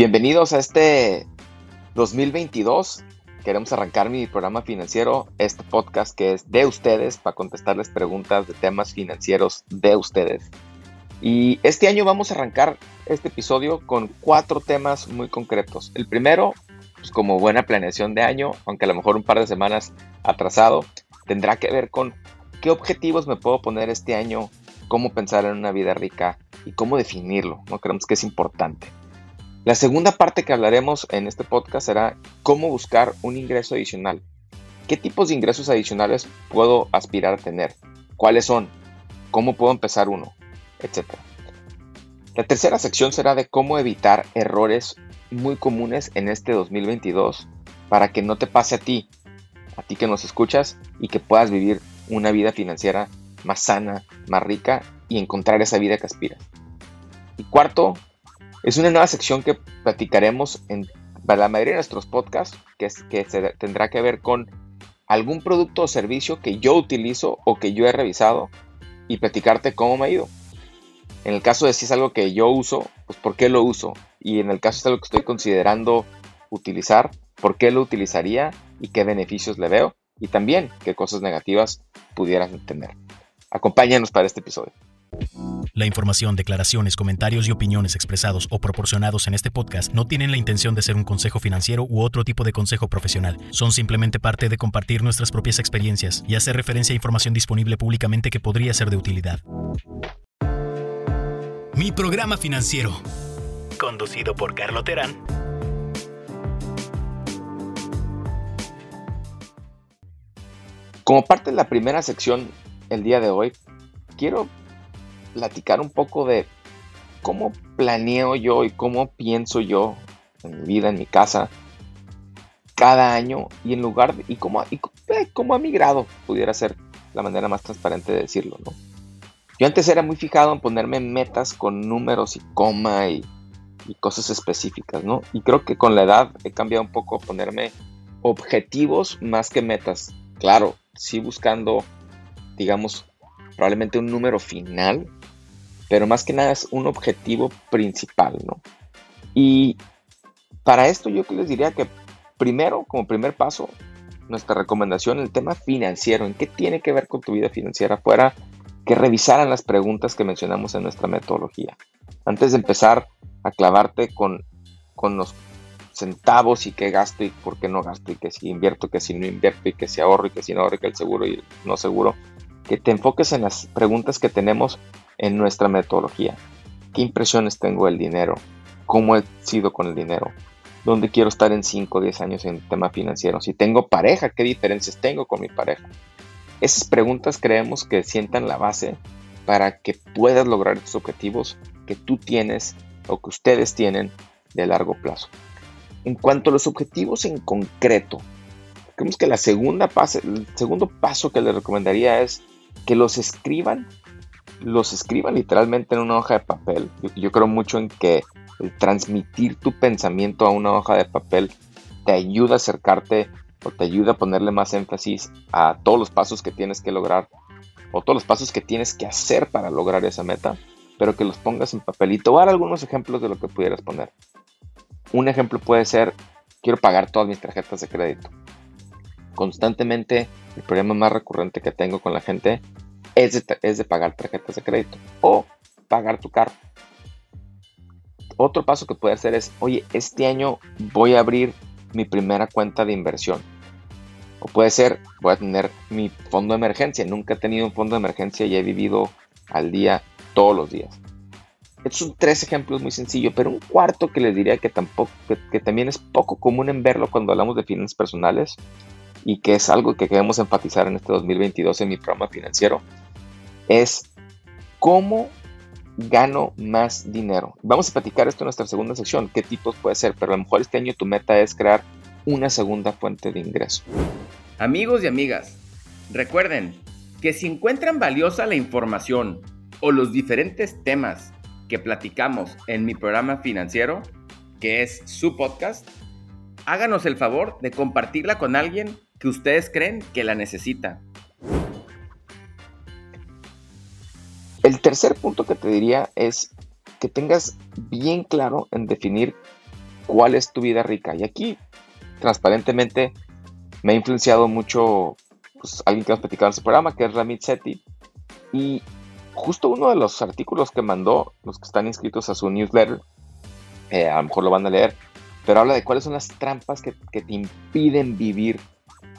Bienvenidos a este 2022. Queremos arrancar mi programa financiero, este podcast que es de ustedes para contestarles preguntas de temas financieros de ustedes. Y este año vamos a arrancar este episodio con cuatro temas muy concretos. El primero, pues como buena planeación de año, aunque a lo mejor un par de semanas atrasado, tendrá que ver con qué objetivos me puedo poner este año, cómo pensar en una vida rica y cómo definirlo. ¿no? Creemos que es importante. La segunda parte que hablaremos en este podcast será cómo buscar un ingreso adicional. ¿Qué tipos de ingresos adicionales puedo aspirar a tener? ¿Cuáles son? ¿Cómo puedo empezar uno? Etcétera. La tercera sección será de cómo evitar errores muy comunes en este 2022 para que no te pase a ti, a ti que nos escuchas y que puedas vivir una vida financiera más sana, más rica y encontrar esa vida que aspiras. Y cuarto, es una nueva sección que platicaremos en la mayoría de nuestros podcasts, que, es, que tendrá que ver con algún producto o servicio que yo utilizo o que yo he revisado y platicarte cómo me ha ido. En el caso de si es algo que yo uso, pues por qué lo uso. Y en el caso de algo que estoy considerando utilizar, por qué lo utilizaría y qué beneficios le veo. Y también qué cosas negativas pudieran tener. Acompáñanos para este episodio. La información, declaraciones, comentarios y opiniones expresados o proporcionados en este podcast no tienen la intención de ser un consejo financiero u otro tipo de consejo profesional. Son simplemente parte de compartir nuestras propias experiencias y hacer referencia a información disponible públicamente que podría ser de utilidad. Mi programa financiero. Conducido por Carlo Terán. Como parte de la primera sección el día de hoy, quiero platicar un poco de cómo planeo yo y cómo pienso yo en mi vida, en mi casa, cada año y en lugar de, y cómo, y eh, cómo ha migrado, pudiera ser la manera más transparente de decirlo, ¿no? Yo antes era muy fijado en ponerme metas con números y coma y, y cosas específicas, ¿no? Y creo que con la edad he cambiado un poco a ponerme objetivos más que metas. Claro, sí buscando, digamos, probablemente un número final, pero más que nada es un objetivo principal, ¿no? Y para esto yo les diría que primero, como primer paso, nuestra recomendación, el tema financiero, ¿en qué tiene que ver con tu vida financiera? Fuera que revisaran las preguntas que mencionamos en nuestra metodología. Antes de empezar a clavarte con, con los centavos y qué gasto y por qué no gasto y que si invierto, que si no invierto y que si ahorro y que si no ahorro y que el seguro y el no seguro, que te enfoques en las preguntas que tenemos en nuestra metodología. ¿Qué impresiones tengo del dinero? ¿Cómo he sido con el dinero? ¿Dónde quiero estar en 5 o 10 años en el tema financiero? Si tengo pareja, ¿qué diferencias tengo con mi pareja? Esas preguntas creemos que sientan la base para que puedas lograr estos objetivos que tú tienes o que ustedes tienen de largo plazo. En cuanto a los objetivos en concreto, creemos que la segunda el segundo paso que les recomendaría es que los escriban los escriban literalmente en una hoja de papel. Yo, creo mucho en que el transmitir tu pensamiento a una hoja de papel te ayuda a acercarte o te ayuda a ponerle más énfasis a todos los pasos que tienes que lograr o todos los pasos que tienes que hacer para lograr esa meta, pero que los pongas en papel. Y te voy a algunos ejemplos de lo que pudieras poner. Un ejemplo puede ser, quiero pagar todas mis tarjetas de crédito. Constantemente, el problema más recurrente que tengo con la gente es de, pagar tarjetas de crédito o pagar tu carro. Otro paso que puede hacer es, oye, este año voy a abrir mi primera cuenta de inversión. O puede ser, voy a tener mi fondo de emergencia. Nunca he tenido un fondo de emergencia y he vivido al día todos los días. Estos son tres ejemplos muy sencillos, pero un cuarto que les diría que, tampoco, que también es poco común en verlo cuando hablamos de finanzas personales y que es algo que queremos enfatizar en este 2022 en mi programa financiero, es cómo gano más dinero. Vamos a platicar esto en nuestra segunda sección, qué tipos puede ser, pero a lo mejor este año tu meta es crear una segunda fuente de ingreso. Amigos y amigas, recuerden que si encuentran valiosa la información o los diferentes temas que platicamos en mi programa financiero, que es su podcast, háganos el favor de compartirla con alguien que ustedes creen que la necesita. El tercer punto que te diría es que tengas bien claro en definir cuál es tu vida rica. Y aquí, transparentemente, me ha influenciado mucho pues, alguien que hemos platicado en este programa, que es Ramit Sethi. Y justo uno de los artículos que mandó, los que están inscritos a su newsletter, eh, a lo mejor lo van a leer, pero habla de cuáles son las trampas que, te impiden vivir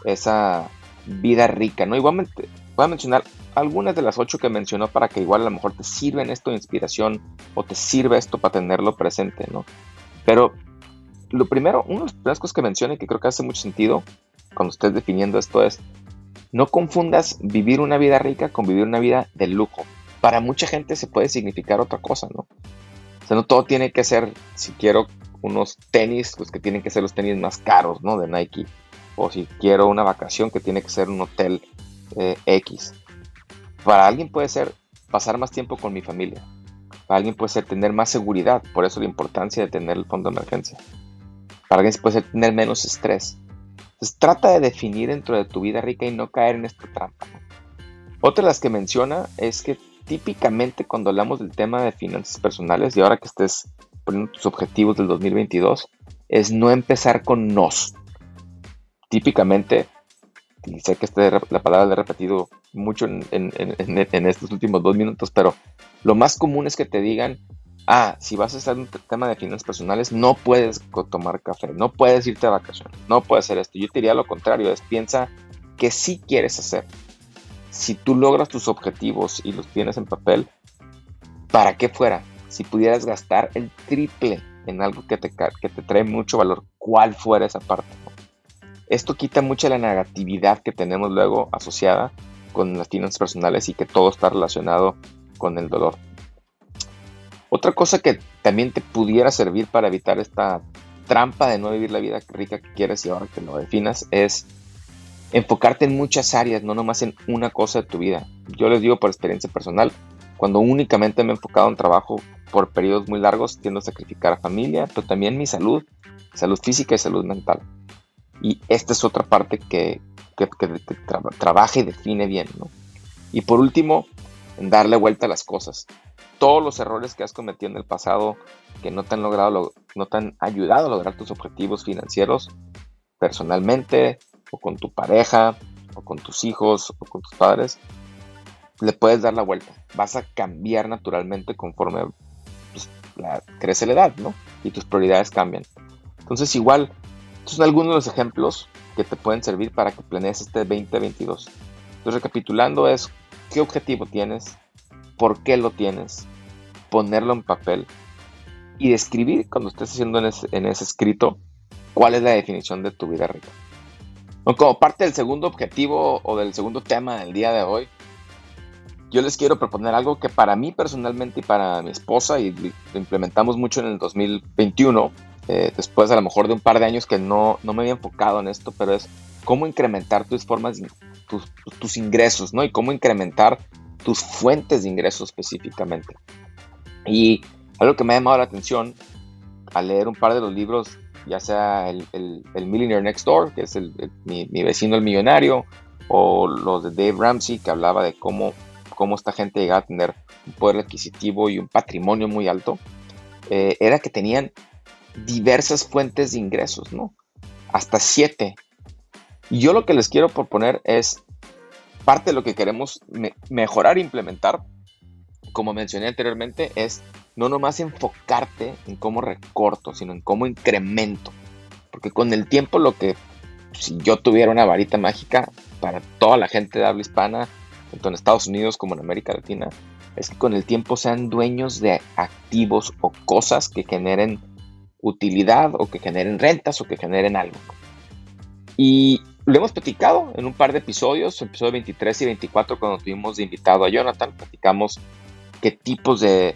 esa vida rica, ¿no? Igualmente, voy a mencionar algunas de las ocho que mencionó para que igual a lo mejor te sirven esto de inspiración o te sirve esto para tenerlo presente, ¿no? Pero lo primero, una de las primeras cosas que menciona y que creo que hace mucho sentido cuando estés definiendo esto es, no confundas vivir una vida rica con vivir una vida de lujo. Para mucha gente se puede significar otra cosa, ¿no? O sea, no todo tiene que ser, si quiero unos tenis, pues que tienen que ser los tenis más caros, ¿no? De Nike. O si quiero una vacación, que tiene que ser un hotel eh, X. Para alguien puede ser pasar más tiempo con mi familia. Para alguien puede ser tener más seguridad, por eso la importancia de tener el fondo de emergencia. Para alguien puede ser tener menos estrés. Entonces trata de definir dentro de tu vida rica y no caer en esta trampa. Otra de las que menciona es que típicamente cuando hablamos del tema de finanzas personales y ahora que estés poniendo tus objetivos del 2022, es no empezar con nos. Típicamente, y sé que este, la palabra la he repetido mucho en, estos últimos dos minutos, pero lo más común es que te digan, ah, si vas a hacer un tema de finanzas personales, no puedes tomar café, no puedes irte a vacaciones, no puedes hacer esto. Yo te diría lo contrario, es piensa que sí quieres hacer. Si tú logras tus objetivos y los tienes en papel, ¿para qué fuera? Si pudieras gastar el triple en algo que te, que te trae mucho valor, ¿cuál fuera esa parte? Esto quita mucha la negatividad que tenemos luego asociada con las finanzas personales y que todo está relacionado con el dolor. Otra cosa que también te pudiera servir para evitar esta trampa de no vivir la vida rica que quieres y ahora que lo definas es enfocarte en muchas áreas, no nomás en una cosa de tu vida. Yo les digo por experiencia personal, cuando únicamente me he enfocado en trabajo por periodos muy largos, tiendo a sacrificar a familia, pero también mi salud, salud física y salud mental. Y esta es otra parte que, trabaja y define bien. Y por último, darle vuelta a las cosas. Todos los errores que has cometido en el pasado que no te han logrado, no te han ayudado a lograr tus objetivos financieros personalmente o con tu pareja o con tus hijos o con tus padres, le puedes dar la vuelta. Vas a cambiar naturalmente conforme pues, crece la edad, ¿no? Y tus prioridades cambian. Entonces igual estos son algunos de los ejemplos que te pueden servir para que planees este 2022. Entonces, recapitulando es qué objetivo tienes, por qué lo tienes, ponerlo en papel y describir cuando estés haciendo en ese, escrito cuál es la definición de tu vida rica. Como parte del segundo objetivo o del segundo tema del día de hoy, yo les quiero proponer algo que para mí personalmente y para mi esposa, y lo implementamos mucho en el 2021, eh, después a lo mejor de un par de años que no, no, me había enfocado en esto, pero es cómo incrementar tus formas, tus, tus ingresos, ¿no? Y cómo incrementar tus fuentes de ingresos específicamente. Y algo que me ha llamado la atención al leer un par de los libros, ya sea el, el, Millionaire Next Door, que es el, mi, vecino el millonario, o los de Dave Ramsey, que hablaba de cómo, cómo esta gente llegaba a tener un poder adquisitivo y un patrimonio muy alto, eh, era que tenían diversas fuentes de ingresos, ¿no? Hasta siete. Y yo lo que les quiero proponer es parte de lo que queremos mejorar e implementar, como mencioné anteriormente, es no nomás enfocarte en cómo recorto, sino en cómo incremento. Porque con el tiempo lo que, si yo tuviera una varita mágica para toda la gente de habla hispana, tanto en Estados Unidos como en América Latina, es que con el tiempo sean dueños de activos o cosas que generen utilidad o que generen rentas o que generen algo. Y lo hemos platicado en un par de episodios, episodio 23 y 24, cuando tuvimos de invitado a Jonathan, platicamos qué tipos de,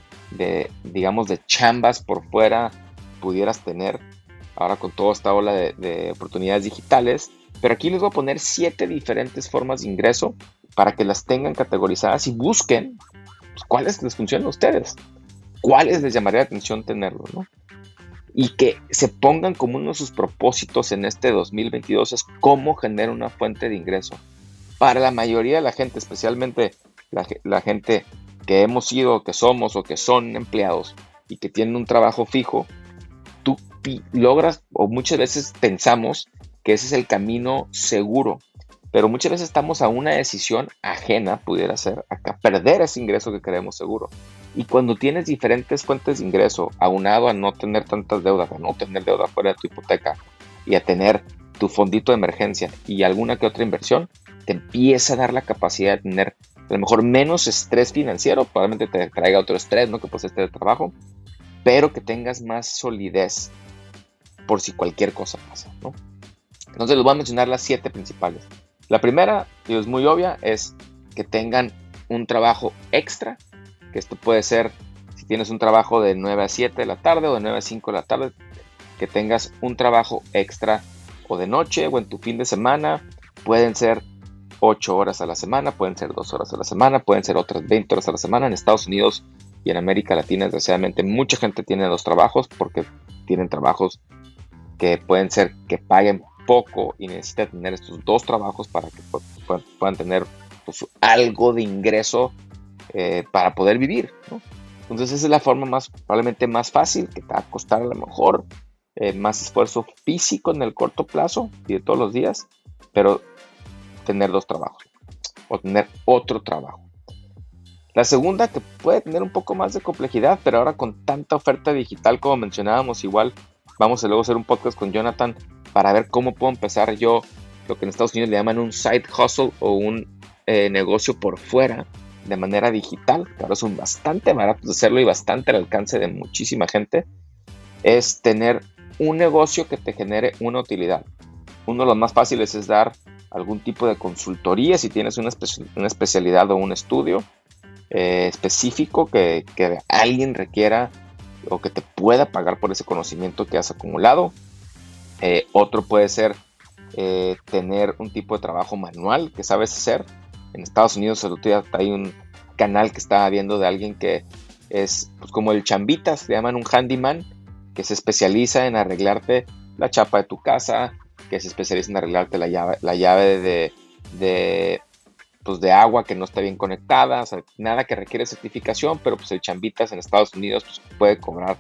digamos, de chambas por fuera pudieras tener ahora con toda esta ola de, oportunidades digitales. Pero aquí les voy a poner siete diferentes formas de ingreso para que las tengan categorizadas y busquen pues, cuáles les funcionan a ustedes, cuáles les llamaría la atención tenerlo, ¿no? Y que se pongan como uno de sus propósitos en este 2022 es cómo generar una fuente de ingreso. Para la mayoría de la gente, especialmente la, gente que hemos sido, que somos o que son empleados y que tienen un trabajo fijo, tú logras o muchas veces pensamos que ese es el camino seguro, pero muchas veces estamos a una decisión ajena, pudiera ser, a perder ese ingreso que queremos seguro. Y cuando tienes diferentes fuentes de ingreso, aunado a no tener tantas deudas, a no tener deuda fuera de tu hipoteca y a tener tu fondito de emergencia y alguna que otra inversión, te empieza a dar la capacidad de tener a lo mejor menos estrés financiero, probablemente te traiga otro estrés, ¿no? Que pues este de trabajo, pero que tengas más solidez por si cualquier cosa pasa, ¿no? Entonces les voy a mencionar las siete principales. La primera, y es muy obvia, es que tengan un trabajo extra, que esto puede ser si tienes un trabajo de 9 a 7 de la tarde o de 9 a 5 de la tarde, que tengas un trabajo extra o de noche o en tu fin de semana. Pueden ser 8 horas a la semana, pueden ser 2 horas a la semana, pueden ser otras 20 horas a la semana. En Estados Unidos y en América Latina, desgraciadamente, mucha gente tiene dos trabajos porque tienen trabajos que pueden ser que paguen poco y necesita tener estos dos trabajos para que puedan tener pues, algo de ingreso eh, para poder vivir. Entonces esa es la forma más, probablemente más fácil, que te va a costar a lo mejor eh, más esfuerzo físico en el corto plazo y de todos los días, pero tener dos trabajos o tener otro trabajo. La segunda, que puede tener un poco más de complejidad, pero ahora con tanta oferta digital como mencionábamos, igual vamos a luego hacer un podcast con Jonathan para ver cómo puedo empezar yo lo que en Estados Unidos le llaman un side hustle o un eh, negocio por fuera de manera digital, que ahora son bastante baratos de hacerlo y bastante al alcance de muchísima gente, es tener un negocio que te genere una utilidad. Uno de los más fáciles es dar algún tipo de consultoría si tienes una, especialidad o un estudio eh, específico que, que alguien requiera o que te pueda pagar por ese conocimiento que has acumulado eh, otro puede ser eh, tener un tipo de trabajo manual que sabes hacer. En Estados Unidos el otro hay un canal que estaba viendo de alguien que es pues, como el chambitas, le llaman un handyman, que se especializa en arreglarte la chapa de tu casa, que se especializa en arreglarte la llave, la llave de, de, pues, de agua que no está bien conectada, nada que requiere certificación, pero pues el chambitas en Estados Unidos pues, puede cobrar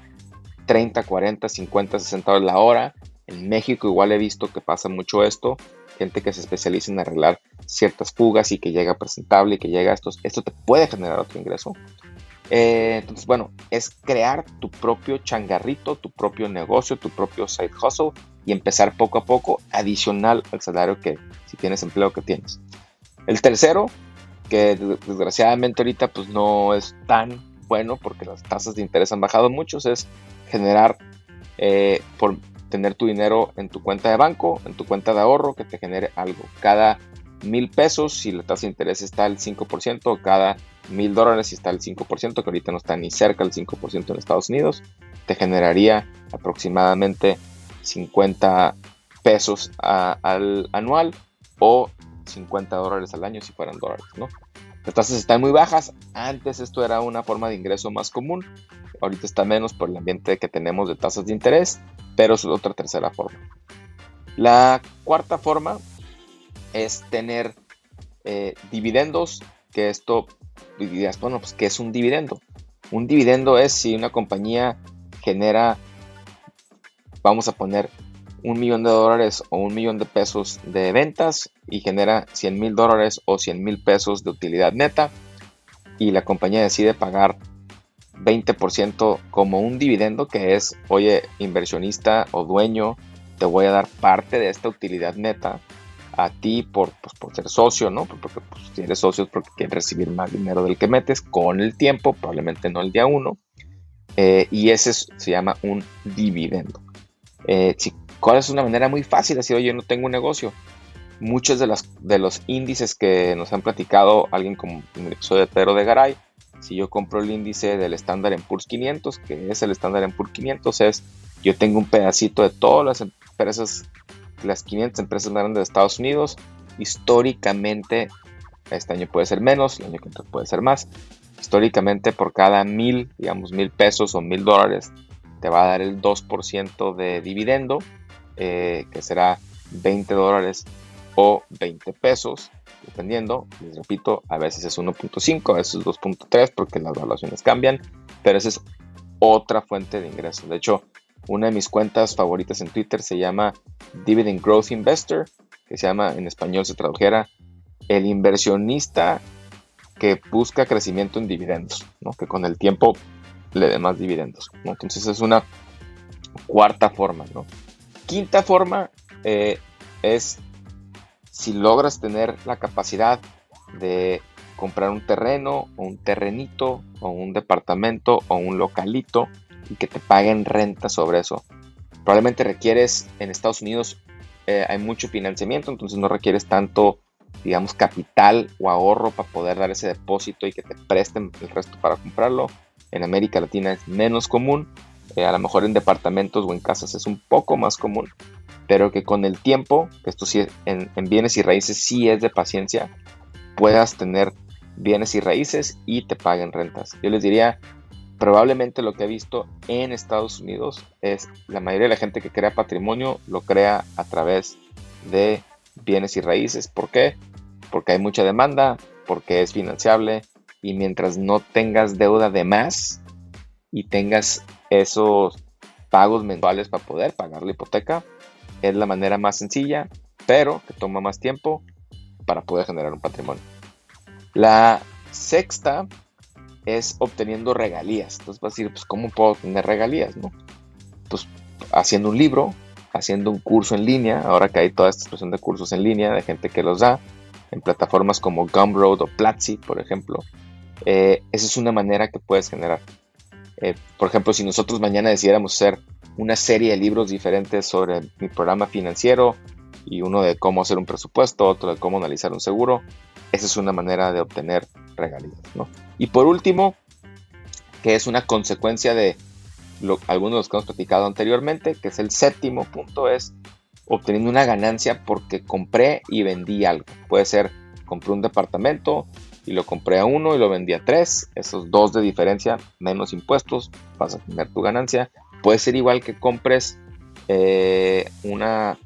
30, 40, 50, 60 dólares la hora en México igual he visto que pasa mucho esto, gente que se especializa en arreglar ciertas fugas y que llega presentable y que llega a estos, esto te puede generar otro ingreso. Eh, entonces, bueno, es crear tu propio changarrito, tu propio negocio, tu propio side hustle y empezar poco a poco adicional al salario que si tienes empleo que tienes. El tercero, que desgraciadamente ahorita pues no es tan bueno porque las tasas de interés han bajado mucho, es generar eh, por tener tu dinero en tu cuenta de banco, en tu cuenta de ahorro, que te genere algo. Cada mil pesos, si la tasa de interés está al 5%, cada mil dólares, si está al 5%, que ahorita no está ni cerca del 5% en Estados Unidos, te generaría aproximadamente 50 pesos al anual o 50 dólares al año si fueran dólares, ¿no? Las tasas están muy bajas. Antes esto era una forma de ingreso más común. Ahorita está menos por el ambiente que tenemos de tasas de interés pero es otra tercera forma. La cuarta forma es tener eh, dividendos, que esto bueno, pues ¿qué es un dividendo? Un dividendo es si una compañía genera, vamos a poner un millón de dólares o un millón de pesos de ventas y genera 100 mil dólares o 100 mil pesos de utilidad neta y la compañía decide pagar 20% como un dividendo que es, oye, inversionista o dueño, te voy a dar parte de esta utilidad neta a ti por, pues, por ser socio, ¿no? Porque pues, si eres socio porque quieres recibir más dinero del que metes con el tiempo, probablemente no el día uno. Eh, y ese se llama un dividendo. Eh, ¿Cuál es una manera muy fácil de decir, oye, no tengo un negocio? Muchos de, las, de los índices que nos han platicado alguien como el episodio de Pedro de Garay, si yo compro el índice del estándar Poor's 500, que es el estándar Poor's 500, es yo tengo un pedacito de todas las empresas, las 500 empresas más grandes de Estados Unidos. Históricamente, este año puede ser menos, el año que entra puede ser más. Históricamente, por cada mil, digamos, mil pesos o mil dólares, te va a dar el 2% de dividendo, eh, que será 20 dólares o 20 pesos dependiendo, les repito, a veces es 1.5, a veces es 2.3 porque las evaluaciones cambian, pero esa es otra fuente de ingreso. De hecho, Una de mis cuentas favoritas en Twitter se llama Dividend Growth Investor, que se llama en español se tradujera el inversionista que busca crecimiento en dividendos, ¿no? que con el tiempo le dé más dividendos. Entonces es una cuarta forma. ¿no? Quinta forma eh, es si logras tener la capacidad de comprar un terreno un terrenito o un departamento o un localito y que te paguen renta sobre eso. Probablemente requieres en Estados Unidos eh, hay mucho financiamiento, entonces no requieres tanto, digamos, capital o ahorro para poder dar ese depósito y que te presten el resto para comprarlo. En América Latina es menos común, a lo mejor en departamentos o en casas es un poco más común, pero que con el tiempo, esto sí en, en bienes y raíces sí es de paciencia, puedas tener bienes y raíces y te paguen rentas. Yo les diría, probablemente lo que he visto en Estados Unidos es la mayoría de la gente que crea patrimonio lo crea a través de bienes y raíces. ¿Por qué? Porque hay mucha demanda, porque es financiable y mientras no tengas deuda de más y tengas esos pagos mensuales para poder pagar la hipoteca, es la manera más sencilla, pero que toma más tiempo para poder generar un patrimonio. La sexta es obteniendo regalías. Entonces vas a decir, pues, ¿cómo puedo obtener regalías? No? Pues haciendo un libro, haciendo un curso en línea, ahora que hay toda esta expresión de cursos en línea, de gente que los da, en plataformas como Gumroad o Platzi, por ejemplo. Eh, esa es una manera que puedes generar. Eh, por ejemplo, si nosotros mañana decidiéramos hacer una serie de libros diferentes sobre mi programa financiero y uno de cómo hacer un presupuesto, otro de cómo analizar un seguro, esa es una manera de obtener regalías. ¿no? Y por último, que es una consecuencia de lo, algunos de los que hemos platicado anteriormente, que es el séptimo punto, es obteniendo una ganancia porque compré y vendí algo. Puede ser, compré un departamento y lo compré a uno y lo vendí a tres, esos dos de diferencia, menos impuestos, vas a tener tu ganancia. Puede ser igual que compres eh, una,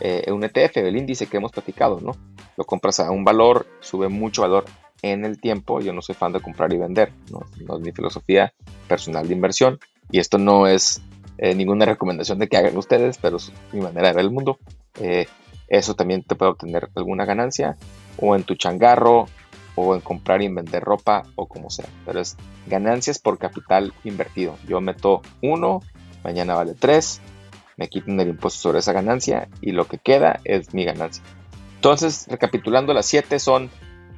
eh, un ETF, el índice que hemos platicado, ¿no? Lo compras a un valor, sube mucho valor en el tiempo. Yo no soy fan de comprar y vender, no, es mi filosofía personal de inversión. Y esto no es eh, ninguna recomendación de que hagan ustedes, pero es mi manera de ver el mundo. Eso también te puede obtener alguna ganancia, o en tu changarro, o en comprar y vender ropa, o como sea. Pero es ganancias por capital invertido. Yo meto uno, mañana vale tres, me quitan el impuesto sobre esa ganancia y lo que queda es mi ganancia. Entonces, recapitulando, las siete son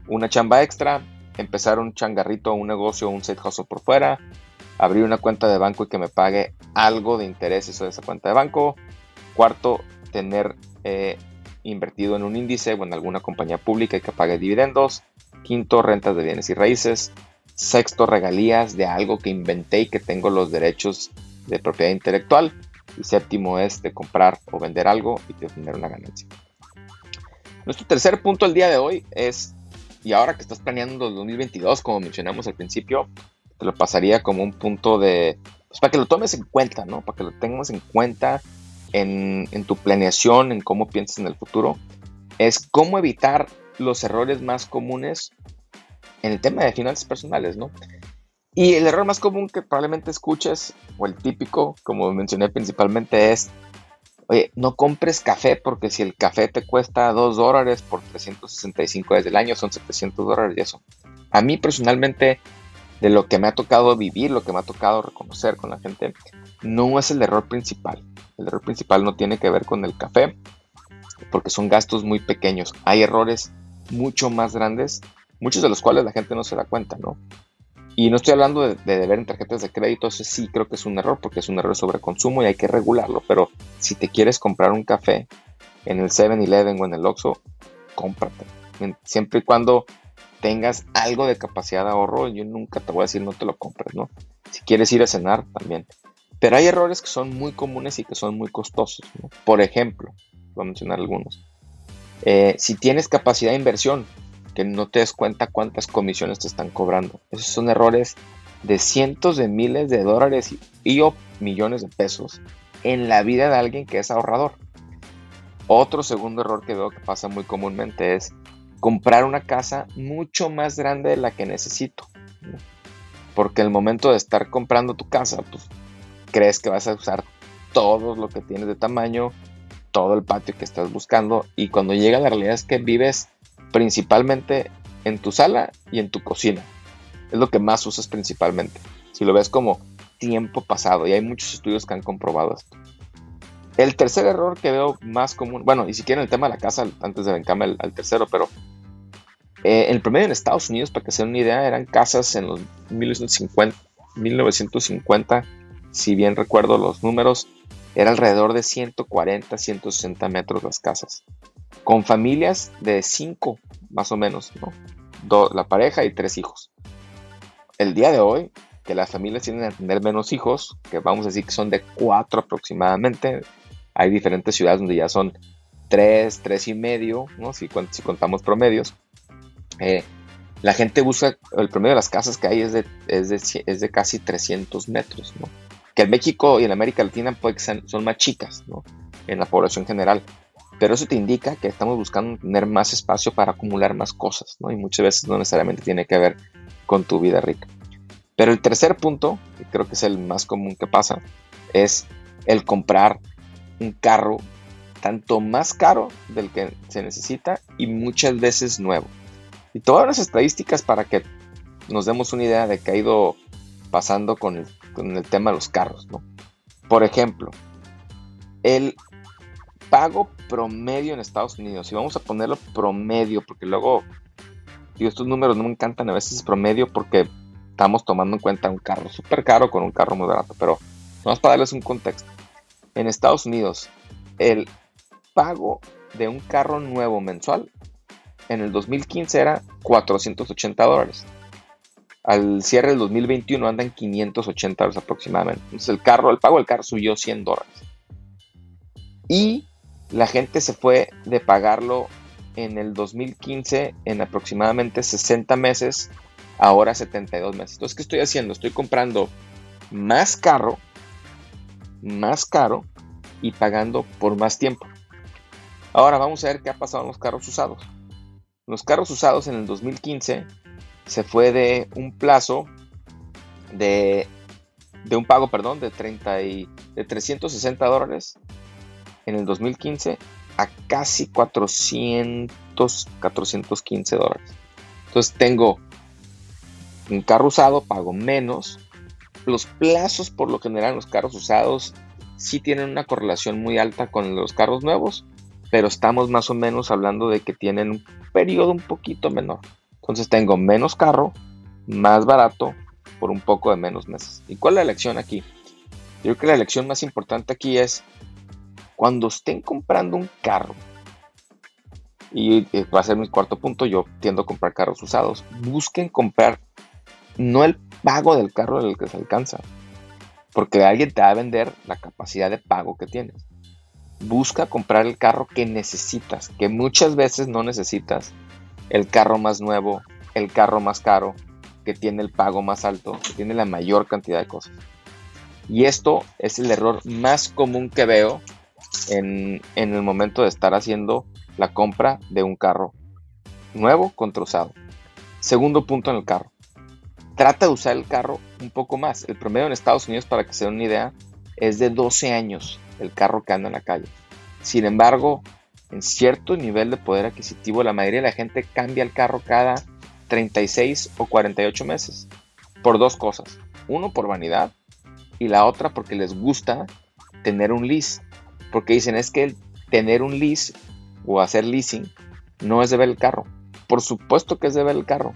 una chamba extra, empezar un changarrito, un negocio, un side hustle por fuera, abrir una cuenta de banco y que me pague algo de intereses sobre esa cuenta de banco. Cuarto, tener eh, invertido en un índice o en alguna compañía pública y que pague dividendos. Quinto, rentas de bienes y raíces. Sexto, regalías de algo que inventé y que tengo los derechos de propiedad intelectual. Y séptimo es de comprar o vender algo y de tener una ganancia. Nuestro tercer punto el día de hoy es y ahora que estás planeando el 2022, como mencionamos al principio, te lo pasaría como un punto de, pues para que lo tomes en cuenta, ¿no? Para que lo tengas en cuenta en, en tu planeación, en cómo piensas en el futuro, es cómo evitar los errores más comunes en el tema de finanzas personales, ¿no? Y el error más común que probablemente escuches, o el típico, como mencioné principalmente, es Oye, no compres café porque si el café te cuesta 2 dólares por 365 días del año, son 700 dólares y eso. A mí personalmente, de lo que me ha tocado vivir, lo que me ha tocado reconocer con la gente, no es el error principal. El error principal no tiene que ver con el café, porque son gastos muy pequeños. Hay errores mucho más grandes, muchos de los cuales la gente no se da cuenta, ¿no? Y no estoy hablando de, deber en tarjetas de crédito, eso sí creo que es un error porque es un error sobre consumo y hay que regularlo. Pero si te quieres comprar un café en el 7-Eleven o en el Oxxo, cómprate. Siempre y cuando tengas algo de capacidad de ahorro, yo nunca te voy a decir no te lo compres, ¿no? Si quieres ir a cenar, también. Pero hay errores que son muy comunes y que son muy costosos. Por ejemplo, voy a mencionar algunos. Eh, si tienes capacidad de inversión, que no te des cuenta cuántas comisiones te están cobrando. Esos son errores de cientos de miles de dólares y, o millones de pesos en la vida de alguien que es ahorrador. Otro segundo error que veo que pasa muy comúnmente es comprar una casa mucho más grande de la que necesito. Porque el momento de estar comprando tu casa, pues crees que vas a usar todo lo que tienes de tamaño, todo el patio que estás buscando y cuando llega la realidad es que vives principalmente en tu sala y en tu cocina. Es lo que más usas principalmente. Si lo ves como tiempo pasado y hay muchos estudios que han comprobado esto. El tercer error que veo más común, bueno, y si quieren el tema de la casa, antes de vencarme al, tercero, pero eh, el promedio en Estados Unidos, para que se den una idea, eran casas en los 1950, 1950, si bien recuerdo los números, era alrededor de 140, 160 metros las casas, con familias de 5 más o menos, ¿no? la pareja y tres hijos. El día de hoy, que las familias tienen a tener menos hijos, que vamos a decir que son de 4 aproximadamente, hay diferentes ciudades donde ya son 3, 3 y medio, ¿no? si, si contamos promedios. Eh, la gente busca, el promedio de las casas que hay es de, es de, es de casi 300 metros, ¿no? Que en México y en América Latina que son más chicas ¿no? en la población general. Pero eso te indica que estamos buscando tener más espacio para acumular más cosas, ¿no? Y muchas veces no necesariamente tiene que ver con tu vida rica. Pero el tercer punto, que creo que es el más común que pasa, es el comprar un carro tanto más caro del que se necesita y muchas veces nuevo. Y todas las estadísticas para que nos demos una idea de qué ha ido pasando con el, con el tema de los carros. ¿no? Por ejemplo, el pago promedio en Estados Unidos, y vamos a ponerlo promedio, porque luego, digo, estos números no me encantan a veces promedio porque estamos tomando en cuenta un carro súper caro con un carro muy barato, pero vamos para darles un contexto en Estados Unidos, el pago de un carro nuevo mensual en el 2015 era 480 dólares. Al cierre del 2021 andan 580 dólares aproximadamente. Entonces el carro, el pago del carro subió 100 dólares. Y la gente se fue de pagarlo en el 2015 en aproximadamente 60 meses, ahora 72 meses. Entonces, ¿qué estoy haciendo? Estoy comprando más carro más caro y pagando por más tiempo. Ahora vamos a ver qué ha pasado en los carros usados. Los carros usados en el 2015 se fue de un plazo de, de un pago, perdón, de, 30 y, de 360 dólares en el 2015 a casi 400, 415 dólares. Entonces tengo un carro usado, pago menos los plazos por lo general en los carros usados sí tienen una correlación muy alta con los carros nuevos, pero estamos más o menos hablando de que tienen un periodo un poquito menor. Entonces tengo menos carro, más barato, por un poco de menos meses. ¿Y cuál es la lección aquí? Yo creo que la lección más importante aquí es cuando estén comprando un carro, y va a ser mi cuarto punto, yo tiendo a comprar carros usados, busquen comprar no el pago del carro el que se alcanza. Porque alguien te va a vender la capacidad de pago que tienes. Busca comprar el carro que necesitas, que muchas veces no necesitas. El carro más nuevo, el carro más caro, que tiene el pago más alto, que tiene la mayor cantidad de cosas. Y esto es el error más común que veo en, en el momento de estar haciendo la compra de un carro nuevo contra usado. Segundo punto en el carro trata de usar el carro un poco más. El promedio en Estados Unidos, para que se den una idea, es de 12 años el carro que anda en la calle. Sin embargo, en cierto nivel de poder adquisitivo, la mayoría de la gente cambia el carro cada 36 o 48 meses. Por dos cosas. Uno, por vanidad. Y la otra, porque les gusta tener un lease. Porque dicen, es que tener un lease o hacer leasing no es de ver el carro. Por supuesto que es de ver el carro.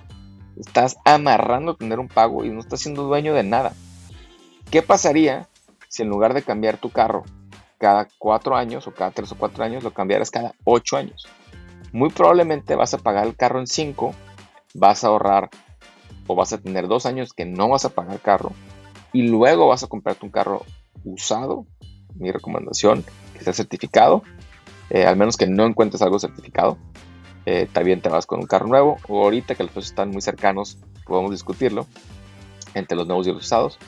Estás amarrando tener un pago y no estás siendo dueño de nada. ¿Qué pasaría si en lugar de cambiar tu carro cada cuatro años o cada tres o cuatro años lo cambiaras cada ocho años? Muy probablemente vas a pagar el carro en cinco, vas a ahorrar o vas a tener dos años que no vas a pagar carro y luego vas a comprarte un carro usado. Mi recomendación que sea certificado, eh, al menos que no encuentres algo certificado eh, también te vas con un carro nuevo o ahorita que los precios están muy cercanos, podemos discutirlo entre los nuevos y los usados,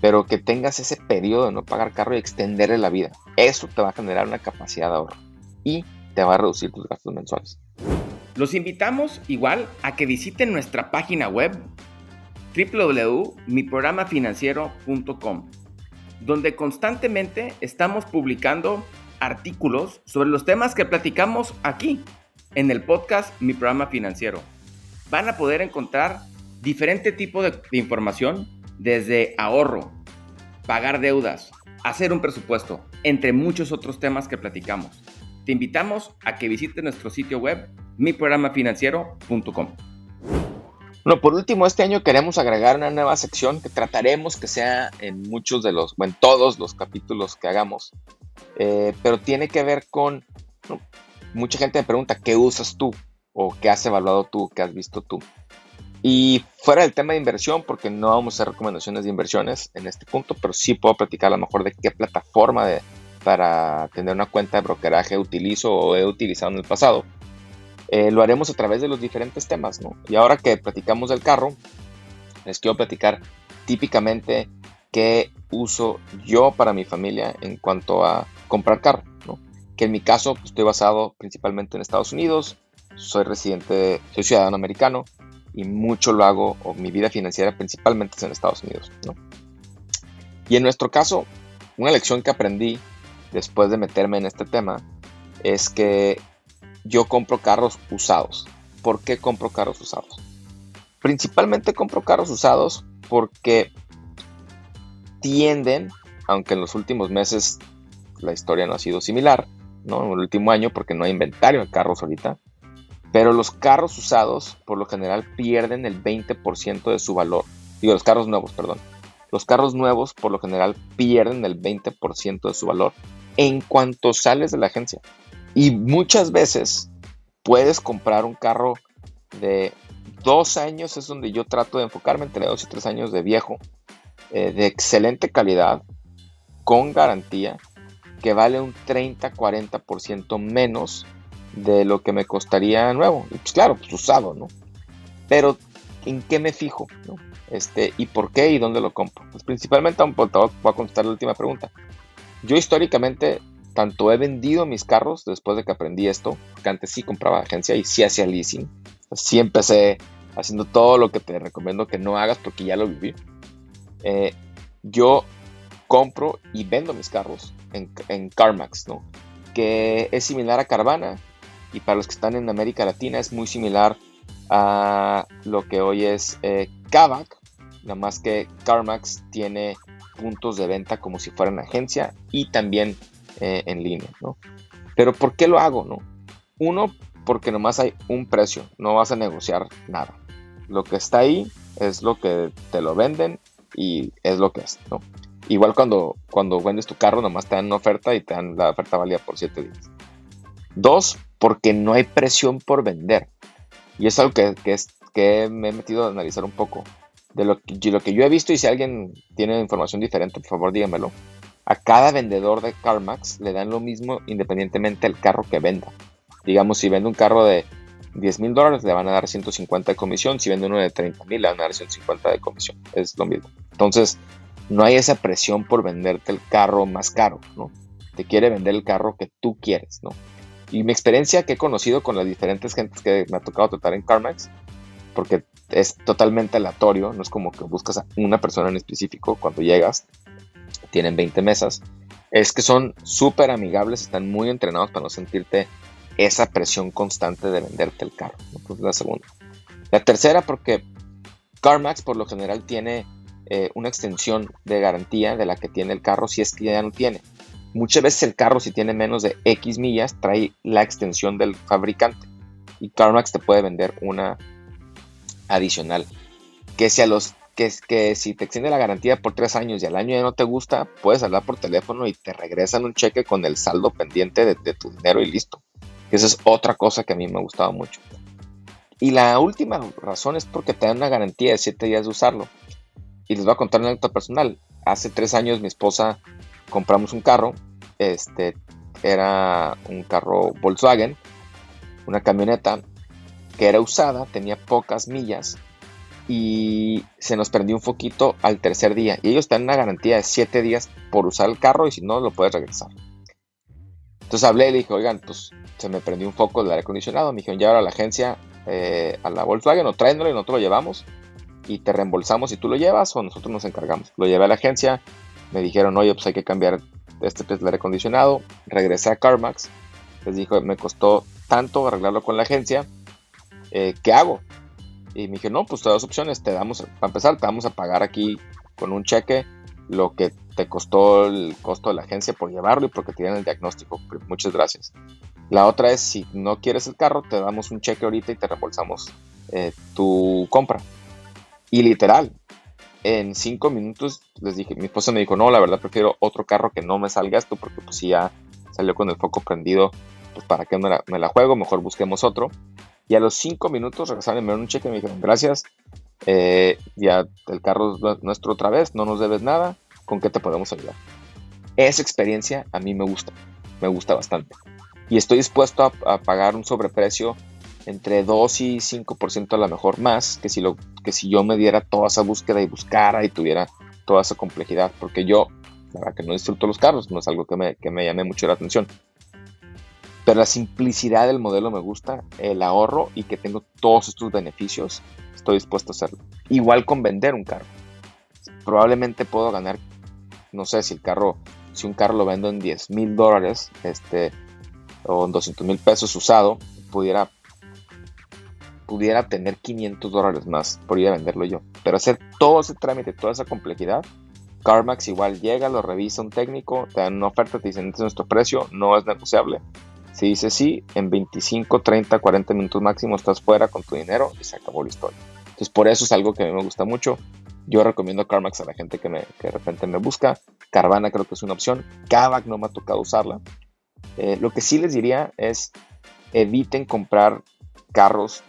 pero que tengas ese periodo de no pagar carro y extenderle la vida. Eso te va a generar una capacidad de ahorro y te va a reducir tus gastos mensuales. Los invitamos igual a que visiten nuestra página web www.miprogramafinanciero.com donde constantemente estamos publicando artículos sobre los temas que platicamos aquí en el podcast Mi Programa Financiero. Van a poder encontrar diferente tipo de, información desde ahorro, pagar deudas, hacer un presupuesto, entre muchos otros temas que platicamos. Te invitamos a que visites nuestro sitio web miprogramafinanciero.com. Bueno, por último, este año queremos agregar una nueva sección que trataremos que sea en muchos de los, o en todos los capítulos que hagamos, eh, pero tiene que ver con, mucha gente me pregunta, ¿qué usas tú? ¿O qué has evaluado tú? ¿Qué has visto tú? Y fuera del tema de inversión, porque no vamos a hacer recomendaciones de inversiones en este punto, pero sí puedo platicar a lo mejor de qué plataforma de, para tener una cuenta de brokeraje utilizo o he utilizado en el pasado. Eh, lo haremos a través de los diferentes temas, ¿no? Y ahora que platicamos del carro, les quiero platicar típicamente qué uso yo para mi familia en cuanto a comprar carro, ¿no? Que en mi caso pues, estoy basado principalmente en Estados Unidos, soy residente, soy ciudadano americano y mucho lo hago, o mi vida financiera principalmente es en Estados Unidos, ¿no? Y en nuestro caso, una lección que aprendí después de meterme en este tema es que yo compro carros usados. ¿Por qué compro carros usados? Principalmente compro carros usados porque tienden, aunque en los últimos meses la historia no ha sido similar, ¿no? En el último año porque no hay inventario de carros ahorita, pero los carros usados por lo general pierden el 20% de su valor. Digo, los carros nuevos, perdón. Los carros nuevos por lo general pierden el 20% de su valor en cuanto sales de la agencia. Y muchas veces puedes comprar un carro de dos años, es donde yo trato de enfocarme, entre dos y tres años de viejo, eh, de excelente calidad, con garantía, que vale un 30-40% menos de lo que me costaría nuevo. Y pues claro, pues usado, ¿no? Pero, ¿en qué me fijo? Este, ¿Y por qué y dónde lo compro? Pues principalmente, voy a contestar la última pregunta. Yo históricamente tanto he vendido mis carros después de que aprendí esto, porque antes sí compraba agencia y sí hacía leasing. Sí empecé haciendo todo lo que te recomiendo que no hagas porque ya lo viví. Eh, yo compro y vendo mis carros en, CarMax, ¿no? Que es similar a Carvana y para los que están en América Latina es muy similar a lo que hoy es eh, Kavak, nada más que CarMax tiene puntos de venta como si fueran agencia y también eh, en línea, ¿no? Pero ¿por qué lo hago, no? Uno, porque nomás hay un precio, no vas a negociar nada. Lo que está ahí es lo que te lo venden y es lo que es, ¿no? Igual cuando, cuando vendes tu carro, nomás te dan una oferta y te dan la oferta válida por 7 días. Dos, porque no hay presión por vender. Y es algo que, que, es, que me he metido a analizar un poco. De lo, de lo que yo he visto y si alguien tiene información diferente, por favor dígamelo a cada vendedor de CarMax le dan lo mismo independientemente del carro que venda. Digamos, si vende un carro de 10 mil dólares, le van a dar 150 de comisión. Si vende uno de 30 mil, le van a dar 150 de comisión. Es lo mismo. Entonces, no hay esa presión por venderte el carro más caro, ¿no? Te quiere vender el carro que tú quieres, ¿no? Y mi experiencia que he conocido con las diferentes gentes que me ha tocado tratar en CarMax, porque es totalmente aleatorio, no es como que buscas a una persona en específico cuando llegas, tienen 20 mesas, es que son súper amigables, están muy entrenados para no sentirte esa presión constante de venderte el carro. la segunda. La tercera, porque CarMax por lo general tiene eh, una extensión de garantía de la que tiene el carro si es que ya no tiene. Muchas veces el carro si tiene menos de X millas trae la extensión del fabricante y CarMax te puede vender una adicional que si los que que si te extiende la garantía por tres años y al año ya no te gusta, puedes hablar por teléfono y te regresan un cheque con el saldo pendiente de, tu dinero y listo. Esa es otra cosa que a mí me ha gustado mucho. Y la última razón es porque te dan una garantía de siete días de usarlo. Y les voy a contar una anécdota personal. Hace tres años mi esposa compramos un carro. Este era un carro Volkswagen, una camioneta que era usada, tenía pocas millas y se nos prendió un foquito al tercer día. Y ellos dan una garantía de 7 días por usar el carro y si no, lo puedes regresar. Entonces hablé y le dije, oigan, pues se me prendió un foco del aire acondicionado. Me dijeron, ya a la agencia, eh, a la Volkswagen, o tráenlo y nosotros lo llevamos y te reembolsamos si tú lo llevas o nosotros nos encargamos. Lo llevé a la agencia, me dijeron, oye, pues hay que cambiar este aire acondicionado. Regresé a CarMax, les dijo, me costó tanto arreglarlo con la agencia, eh, ¿qué hago? Y me dije, no, pues te das opciones, te damos, para empezar, te vamos a pagar aquí con un cheque lo que te costó el costo de la agencia por llevarlo y porque tienen el diagnóstico. Muchas gracias. La otra es, si no quieres el carro, te damos un cheque ahorita y te reembolsamos eh, tu compra. Y literal, en cinco minutos les dije, mi esposa me dijo, no, la verdad prefiero otro carro que no me salga esto porque pues si ya salió con el foco prendido, pues para qué me la, juego, mejor busquemos otro. Y a los cinco minutos regresaron y me dieron un cheque y me dijeron, gracias, eh, ya el carro es nuestro otra vez, no nos debes nada, ¿con qué te podemos ayudar? Esa experiencia a mí me gusta, me gusta bastante. Y estoy dispuesto a, pagar un sobreprecio entre 2 y 5% a lo mejor más que si, lo, que si yo me diera toda esa búsqueda y buscara y tuviera toda esa complejidad. Porque yo, la verdad que no disfruto los carros, no es algo que me, que me llame mucho la atención. Pero la simplicidad del modelo me gusta, el ahorro y que tengo todos estos beneficios, estoy dispuesto a hacerlo. Igual con vender un carro. Probablemente puedo ganar, no sé si el carro, si un carro lo vendo en 10 mil dólares, este, o en 200 mil pesos usado, pudiera, pudiera tener 500 dólares más por ir a venderlo yo. Pero hacer todo ese trámite, toda esa complejidad, CarMax igual llega, lo revisa un técnico, te dan una oferta, te dicen, este es nuestro precio, no es negociable si dice sí, en 25, 30, 40 minutos máximo estás fuera con tu dinero y se acabó la historia. Entonces, por eso es algo que a mí me gusta mucho. Yo recomiendo CarMax a la gente que, me, de repente me busca. Carvana creo que es una opción. Kavak no me ha tocado usarla. Eh, lo que sí les diría es eviten comprar carros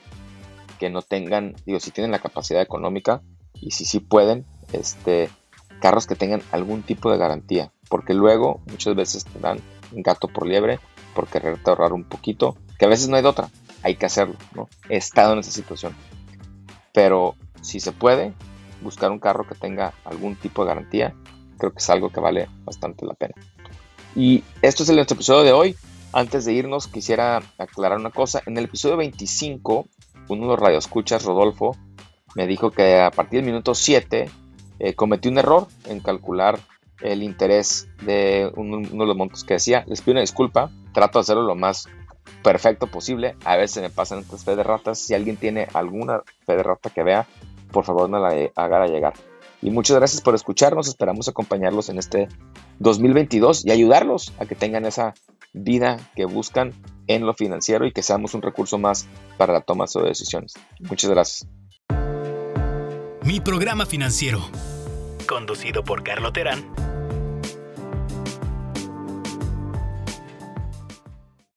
que no tengan, digo, si tienen la capacidad económica y si sí pueden, este, carros que tengan algún tipo de garantía, porque luego muchas veces dan un gato por liebre por quererte ahorrar un poquito, que a veces no hay de otra, hay que hacerlo, ¿no? He estado en esa situación. Pero si se puede, buscar un carro que tenga algún tipo de garantía, creo que es algo que vale bastante la pena. Y esto es el episodio de hoy. Antes de irnos, quisiera aclarar una cosa. En el episodio 25, uno de los radioescuchas, Rodolfo, me dijo que a partir del minuto 7 eh, cometí un error en calcular el interés de uno, de los montos que decía. Les pido una disculpa, trato de hacerlo lo más perfecto posible. A veces me pasan estas fe de ratas. Si alguien tiene alguna fe de rata que vea, por favor no la haga llegar. Y muchas gracias por escucharnos. Esperamos acompañarlos en este 2022 y ayudarlos a que tengan esa vida que buscan en lo financiero y que seamos un recurso más para la toma de decisiones. Muchas gracias. Mi programa financiero, conducido por Terán